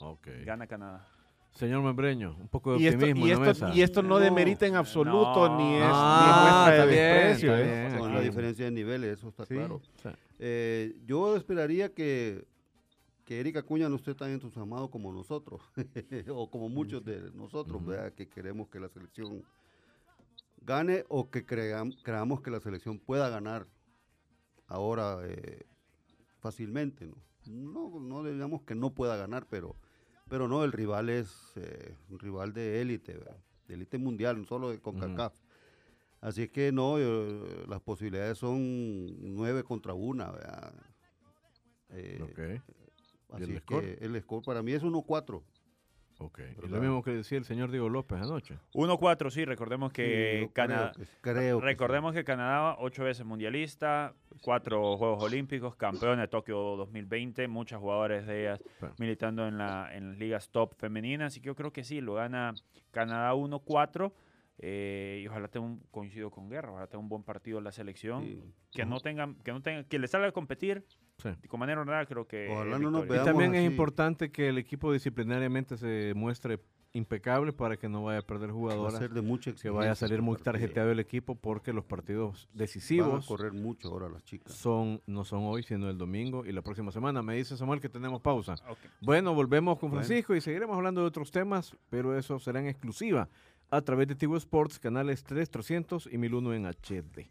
Ok. Gana Canadá. Señor Membreño, un poco de Y esto, optimismo y, en esto, mesa. y esto no, demerita en absoluto no. ni es, Ah, ni es muestra de desprecio. ¿eh? Con la diferencia de niveles, eso está Sí. claro. Sí. Eh, yo esperaría que, que Erika Cuña no esté tan entusiasmado como nosotros, o como muchos de nosotros, que queremos que la selección gane o que cream- creamos que la selección pueda ganar ahora eh, fácilmente. ¿no? No, no digamos que no pueda ganar, pero, pero no, el rival es eh, un rival de élite, ¿verdad? de élite mundial, no solo de CONCACAF. Así es que no, yo- las posibilidades son nueve contra una. ¿verdad? Eh, Ok, ¿Y Así el es score? que el score para mí es 1-4. ok. Y lo mismo que decía el señor Diego López anoche. 1-4, sí, recordemos Sí, que yo Canadá... creo que- creo que sí. Recordemos que Canadá, ocho veces mundialista, cuatro Juegos Olímpicos, campeón de Tokio 2020, muchos jugadores de ellas Claro. militando en, la, en las ligas top femeninas, así que yo creo que sí, lo gana Canadá 1-4 eh, y ojalá tenga un, coincido con Guerra, ojalá tenga un buen partido la selección, Sí. que no tengan, que no tengan, que le salga a competir Sí. con manera creo que Ojalá es no nos victoria. Y también es importante que el equipo disciplinariamente se muestre impecable para que no vaya a perder Va a jugadoras, ser de mucha que vaya a salir este muy tarjeteado el equipo porque los partidos Van a decisivos correr mucho ahora las chicas. son no son hoy, sino el domingo y la próxima semana. Me dice Samuel que tenemos pausa. Bueno, volvemos con Bueno. Francisco y seguiremos hablando de otros temas, pero eso será en exclusiva a través de Tigo Sports, canales 3, 300 y 1001 en HD.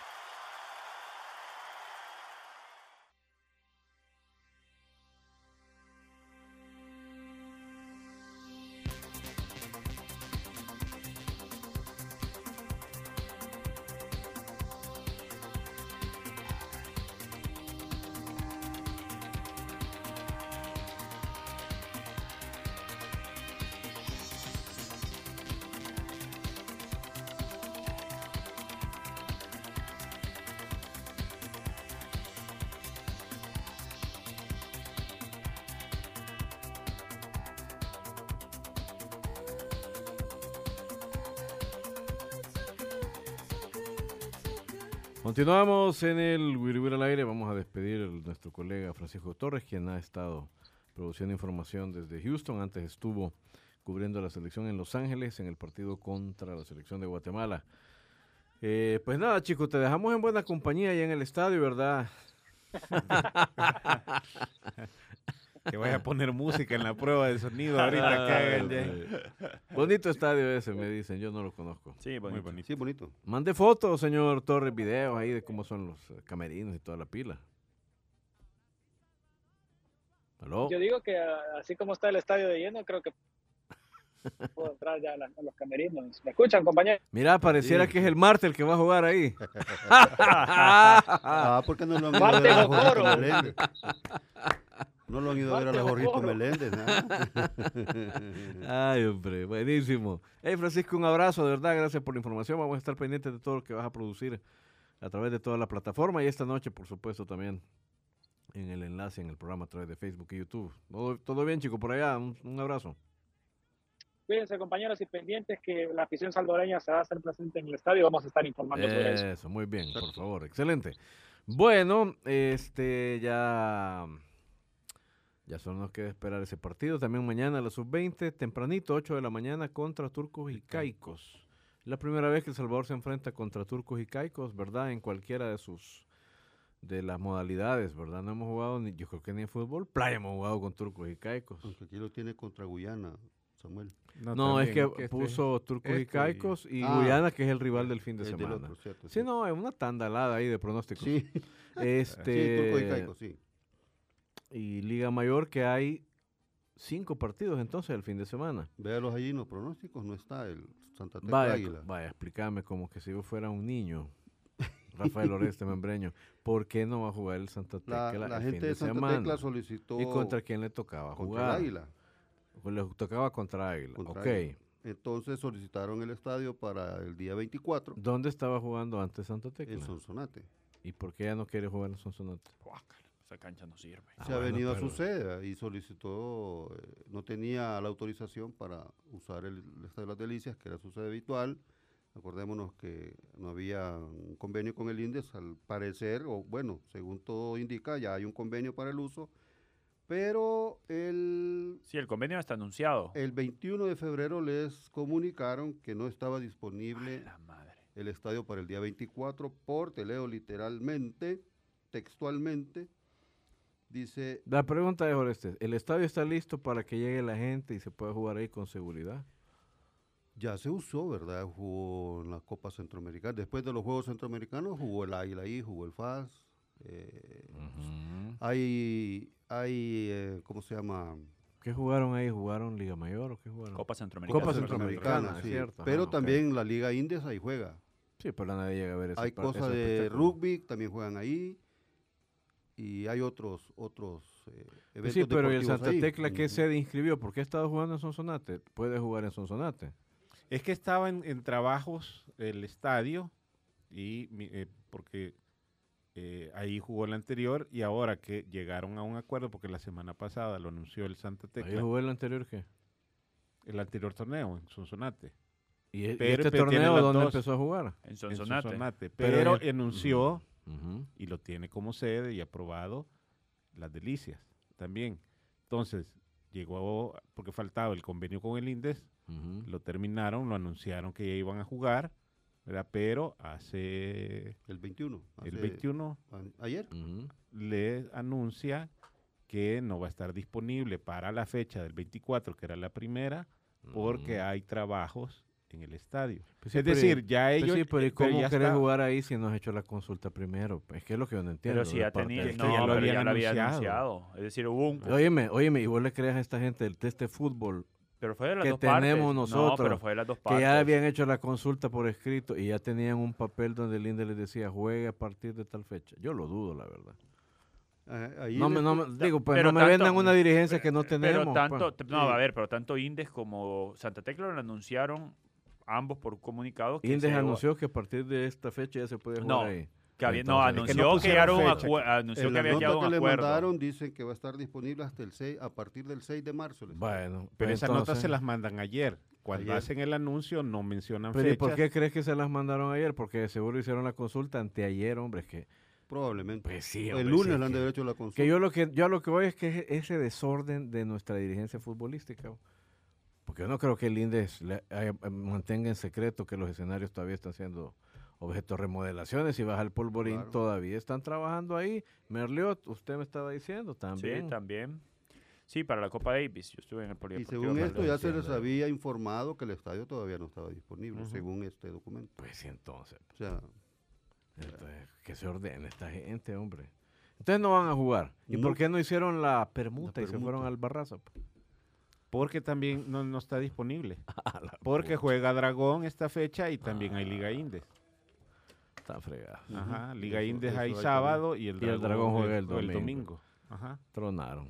Continuamos en el Wiri al aire. Vamos a despedir a nuestro colega Francisco Torres, quien ha estado produciendo información desde Houston. Antes estuvo cubriendo la selección en Los Ángeles en el partido contra la selección de Guatemala. Eh, pues nada, chicos, te dejamos en buena compañía allá en el estadio, ¿verdad? Que vaya a poner música en la prueba de sonido ahorita que hagan ya. Eh, Bonito estadio ese, me dicen. Yo no lo conozco. Sí, Muy bonito. bonito. Sí, bonito. Mande fotos, señor Torres, videos ahí de cómo son los camerinos y toda la pila. ¿Aló? Yo digo que ah, así como está el estadio de lleno, creo que puedo entrar ya a, la- a los camerinos. ¿Me escuchan, compañeros? Mira, pareciera Sí. que es el Marte el que va a jugar ahí. Ah, ¿por qué no lo han a Marte No lo han ido a ver a la Jorgito Meléndez. ¿ah? Ay, hombre, buenísimo. Hey, Francisco, un abrazo, de verdad, gracias por la información. Vamos a estar pendientes de todo lo que vas a producir a través de toda la plataforma y esta noche, por supuesto, también en el enlace en el programa a través de Facebook y YouTube. Todo, todo bien, chicos, por allá. Un, un abrazo. Cuídense, compañeros y pendientes, que la afición salvadoreña se va a hacer presente en el estadio. Vamos a estar informando sobre eso. Eso, muy bien, por favor, excelente. Bueno, este ya ya solo nos queda esperar ese partido. También mañana a la sub-20, tempranito, 8 de la mañana, contra Turcos y Caicos. La primera vez que El Salvador se enfrenta contra Turcos y Caicos, ¿verdad? En cualquiera de sus de las modalidades, ¿verdad? No hemos jugado, ni, yo creo que ni en fútbol playa hemos jugado con Turcos y Caicos. Aunque aquí lo tiene contra Guyana, Samuel. No, es que, este- puso Turcos y este y- Caicos y, Ah, Guyana, que es el rival del fin de del semana. otro, cierto, Sí, no, es una tandalada ahí de pronósticos. Sí, Este, sí, Turco y Caico, sí. Y Liga Mayor que hay cinco partidos entonces el fin de semana. Véalos allí en los pronósticos, no está el Santa Tecla Vaya, Águila. vaya, explícame como que si yo fuera un niño, Rafael Oreste Membreño, ¿por qué no va a jugar el Santa La, Tecla la el gente fin de Santa semana? Tecla solicitó ¿Y contra quién le tocaba contra jugar? el Águila. Le tocaba contra Águila. Contra ok. Águila. Entonces solicitaron el estadio para el día 24 ¿Dónde estaba jugando antes Santa Tecla? en Sonsonate. ¿Y por qué ya no quiere jugar en Sonsonate? Guácala, Esa cancha no sirve. Ah, Se ha bueno, venido pero- a su sede y solicitó, eh, no tenía la autorización para usar el, el Estadio de las Delicias, que era su sede habitual. Acordémonos que no había un convenio con el INDES, al parecer, o bueno, según todo indica, ya hay un convenio para el uso, pero el, Sí, el convenio está anunciado. el 21 de febrero les comunicaron que no estaba disponible La madre. el estadio para el día 24 por, te leo literalmente, textualmente, dice, La pregunta es, Oreste, ¿el estadio está listo para que llegue la gente y se pueda jugar ahí con seguridad? ya se usó, ¿verdad? Jugó en la Copa Centroamericana. Después de los Juegos Centroamericanos jugó el Águila ahí, jugó el FAS. eh, Hay, hay eh, ¿cómo se llama? ¿Qué jugaron ahí? ¿Jugaron Liga Mayor o qué jugaron? Copa Centroamericana. Copa Centroamericana, sí. cierto. Pero Ajá, ok. también la Liga Indes ahí juega. Sí, pero nadie llega a ver ese hay cosas de rugby, también juegan ahí. Y hay otros otros eh, eventos Sí, pero ¿y el Santa ahí. Tecla qué sede inscribió? ¿Por qué ha estado jugando en Sonsonate? Puede jugar en Sonsonate. Es que estaba en, en trabajos el estadio y mi- eh, porque eh, ahí jugó el anterior y ahora que llegaron a un acuerdo porque la semana pasada lo anunció el Santa Ahí Tecla, jugó el anterior qué. el anterior torneo en Sonsonate. ¿Y, e- y este torneo dónde dos. empezó a jugar? En en Sonsonate. Pero pero, en el- y lo tiene como sede y aprobado las delicias también. Entonces, llegó, porque faltaba el convenio con el INDES, lo terminaron, lo anunciaron que ya iban a jugar, ¿verdad? Pero hace El 21. el hace- 21 a- Ayer. Ujú. le anuncia que no va a estar disponible para la fecha del 24, que era la primera, porque hay trabajos en el estadio. Pues sí, es pero- decir, ya Pues ellos... sí, pero ¿y eh, pero cómo querés está- jugar ahí si no has hecho la consulta primero? Es que es lo que yo no entiendo. Pero si ya tenía. No, que ya lo habían ya lo había anunciado. Es decir, hubo un. Óyeme, óyeme, y vos le creas a esta gente del test de fútbol Pero fue de las que dos partes. tenemos No, nosotros, pero fue de las dos que partes. ya habían hecho la consulta por escrito y ya tenían un papel donde el INDE les decía juegue a partir de tal fecha. Yo lo dudo, la verdad. Ah, ahí No me, el- no me- digo, pues pero no me tanto- vendan una dirigencia que no tenemos. Pero tanto, pues. no, a ver, pero tanto Indes como Santa Tecla lo anunciaron ambos por comunicado. Que Indes anunció que a partir de esta fecha ya se puede jugar No, ahí. que había- no, Entonces, es que no anunció que, pusieron llegaron a anunció en que la había nota llegado a que un le acuerdo. mandaron dicen que va a estar disponible hasta el 6, a partir del 6 de marzo. les- Bueno, Pero pues esas notas se las mandan ayer. Cuando Ayer. hacen el anuncio no mencionan Pero ¿y fechas. por qué crees que se las mandaron ayer? Porque seguro hicieron la consulta anteayer, hombre. Es que, Probablemente. pues sí, el hombre, lunes sí, le es han de hecho la consulta. Que yo lo que yo a lo que voy es que es ese desorden de nuestra dirigencia futbolística. Porque yo no creo que el INDES le- eh, mantenga en secreto que los escenarios todavía están siendo objeto de remodelaciones y baja el polvorín, Claro. todavía están trabajando ahí. Merliot, usted me estaba diciendo también. Sí, también. Sí, para la Copa Davis. Yo estuve en el Y Polideportivo. según esto ya se les había informado que el estadio todavía no estaba disponible, según este documento. Pues sí, entonces. O sea, Entonces, que se ordene esta gente, hombre. Entonces no van a jugar. ¿Y No. por qué no hicieron la permuta, y se fueron al Barraza? pues? Porque también no, no está disponible. Porque juega Dragón esta fecha y también hay Liga Indes. Está fregado. Ajá. Liga Eso- Indes eso hay hay sábado y el Y el Dragón, juega el el domingo. domingo. Ajá. Tronaron.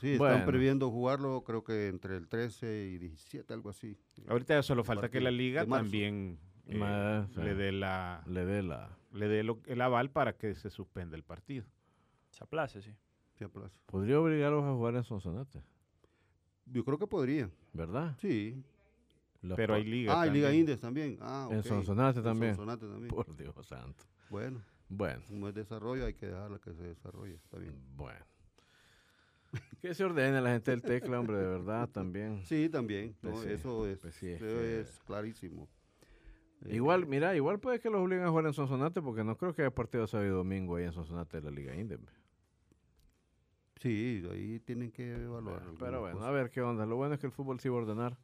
Sí, Bueno. están previendo jugarlo creo que entre el 13 y 17, algo así. Ahorita ya solo falta que la liga también eh, le dé la Le dé la... le dé lo- el aval para que se suspenda el partido. Se aplace, sí. Podría obligarlos a jugar en Sonsonate, Yo creo que podría, ¿verdad? sí. Los Pero hay liga. Ah, y Liga. Indes también. Ah, En ok. Sonsonate En también. Sonsonate también. Por Dios santo. Bueno, Bueno, como es desarrollo, hay que dejarla que se desarrolle. Está bien. bueno. Que se ordene la gente del tecla, hombre, de verdad, también. Sí, también. Pues sí, eso es, pues sí, es eso que- es clarísimo. Eh, Igual, mira, igual puede que los obliguen a jugar en Sonsonate porque no creo que haya partido sábado y domingo ahí en Sonsonate de la Liga Indes. Sí, ahí tienen que evaluar. Pero algunas bueno, a ver qué onda. Lo bueno es que el fútbol sí va a ordenar.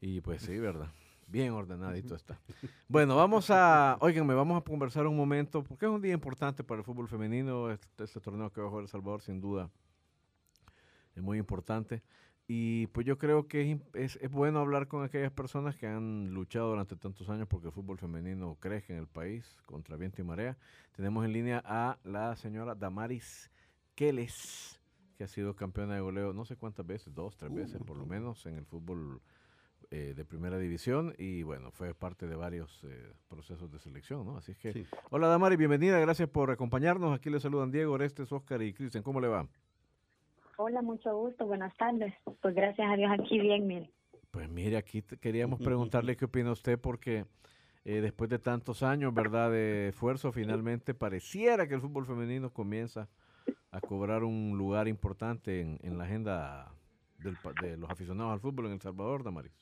Y pues sí, ¿verdad? Bien ordenadito está. Bueno, vamos a, oiganme, vamos a conversar un momento, porque es un día importante para el fútbol femenino, este, este torneo que va a jugar El Salvador, sin duda, es muy importante. Y pues yo creo que es, es, es bueno hablar con aquellas personas que han luchado durante tantos años porque el fútbol femenino crezca en el país contra viento y marea. Tenemos en línea a la señora Damaris Keles, que ha sido campeona de goleo no sé cuántas veces, dos, tres veces por lo menos en el fútbol eh, de primera división y bueno, fue parte de varios eh, procesos de selección, ¿no? Así es que, Sí. hola Damaris, bienvenida, gracias por acompañarnos. Aquí le saludan Diego, Orestes, Oscar y Cristian. ¿Cómo le va? Hola, mucho gusto, buenas tardes. Pues gracias a Dios aquí bien, mire. Pues mire, aquí te- queríamos preguntarle qué opina usted porque eh, después de tantos años, ¿verdad?, de esfuerzo, finalmente pareciera que el fútbol femenino comienza a cobrar un lugar importante en, en la agenda del de los aficionados al fútbol en El Salvador, Damaris.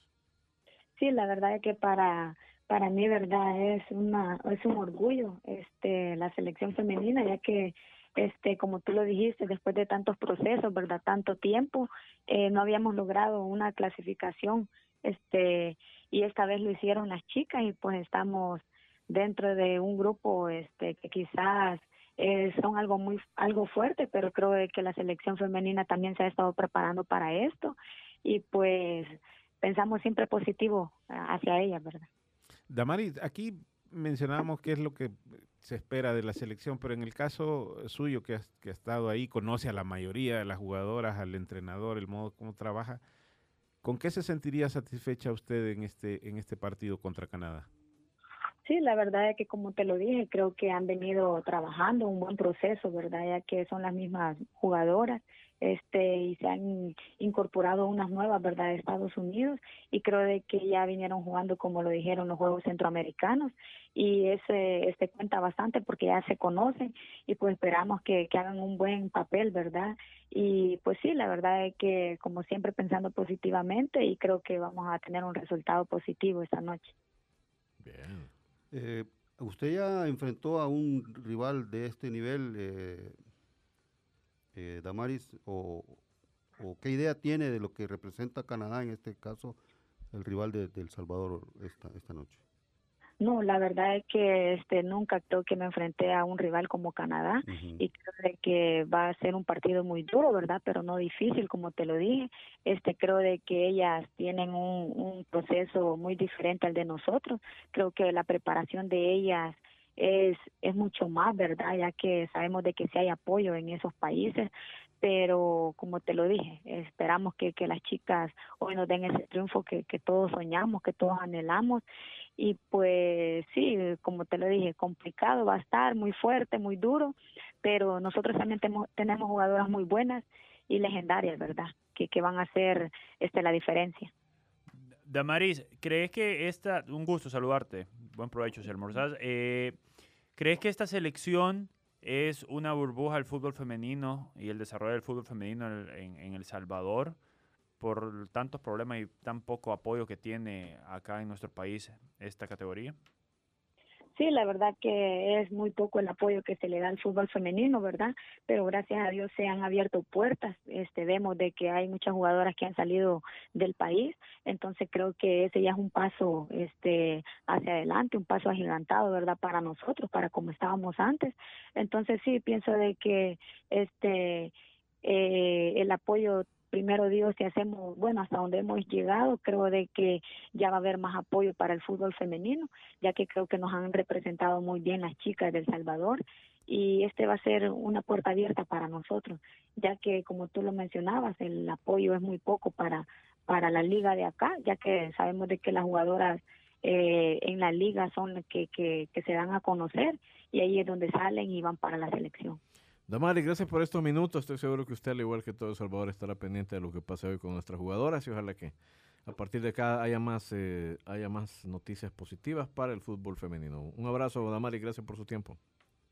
Sí, la verdad es que para para mí, verdad, es una es un orgullo este la selección femenina, ya que este como tú lo dijiste, después de tantos procesos, verdad, tanto tiempo, eh, no habíamos logrado una clasificación, este y esta vez lo hicieron las chicas y pues estamos dentro de un grupo este que quizás eh, son algo muy algo fuerte, pero creo que la selección femenina también se ha estado preparando para esto y pues pensamos siempre positivo ah, hacia ellas, ¿verdad? Damaris, aquí mencionábamos qué es lo que se espera de la selección, pero en el caso suyo que, has- que ha estado ahí, conoce a la mayoría de las jugadoras, al entrenador, el modo como trabaja, ¿con qué se sentiría satisfecha usted en este, en este partido contra Canadá? Sí, la verdad es que como te lo dije, creo que han venido trabajando un buen proceso, ¿verdad? Ya que son las mismas jugadoras, este, y se han incorporado unas nuevas, ¿verdad? De Estados Unidos, y creo de que ya vinieron jugando, como lo dijeron, los Juegos Centroamericanos, y ese, este cuenta bastante porque ya se conocen, y pues esperamos que, que hagan un buen papel, ¿verdad? Y pues sí, la verdad es que como siempre pensando positivamente, y creo que vamos a tener un resultado positivo esta noche. Bien. Eh, ¿Usted ya enfrentó a un rival de este nivel, eh, eh, Damaris? O, qué idea tiene de lo que representa Canadá, en este caso, el rival de, de El Salvador esta, esta noche? No, la verdad es que este nunca creo que me enfrenté a un rival como Canadá y creo de que va a ser un partido muy duro, ¿verdad? Pero no difícil, como te lo dije. Este creo de que ellas tienen un, un proceso muy diferente al de nosotros. Creo que la preparación de ellas es es mucho más, ¿verdad? Ya que sabemos de que sí hay apoyo en esos países, pero como te lo dije, esperamos que, que las chicas hoy nos den ese triunfo que, que todos soñamos, que todos anhelamos y pues sí, como te lo dije, complicado va a estar, muy fuerte, muy duro, pero nosotros también tenemos jugadoras muy buenas y legendarias, ¿verdad? Que, que van a hacer este la diferencia. Damaris, ¿crees que esta, un gusto saludarte, buen provecho si almorzás, eh, ¿crees que esta selección es una burbuja al fútbol femenino y el desarrollo del fútbol femenino en, en- en El Salvador por tantos problemas y tan poco apoyo que tiene acá en nuestro país esta categoría? Sí, la verdad que es muy poco el apoyo que se le da al fútbol femenino, ¿verdad? Pero gracias a Dios se han abierto puertas. Este, vemos de que hay muchas jugadoras que han salido del país, entonces creo que ese ya es un paso este hacia adelante, un paso agigantado, ¿verdad? Para nosotros, para como estábamos antes. Entonces sí pienso de que este eh, el apoyo primero Dios si hacemos bueno hasta donde hemos llegado creo de que ya va a haber más apoyo para el fútbol femenino ya que creo que nos han representado muy bien las chicas del Salvador y este va a ser una puerta abierta para nosotros, ya que como tú lo mencionabas, el apoyo es muy poco para para la liga de acá, ya que sabemos de que las jugadoras eh, en la liga son las que, que, que se dan a conocer y ahí es donde salen y van para la selección. Damari, gracias por estos minutos. Estoy seguro que usted, al igual que todo El Salvador, estará pendiente de lo que pase hoy con nuestras jugadoras y ojalá que a partir de acá haya más, eh, haya más noticias positivas para el fútbol femenino. Un abrazo, Damari, gracias por su tiempo.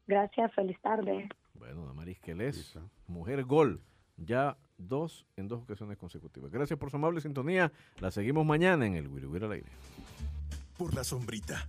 Gracias, feliz tarde. Bueno, Damaris Quelés, mujer gol, ya dos en dos ocasiones consecutivas. Gracias por su amable sintonía. La seguimos mañana en el Wiri Wiri al aire. Por la sombrita.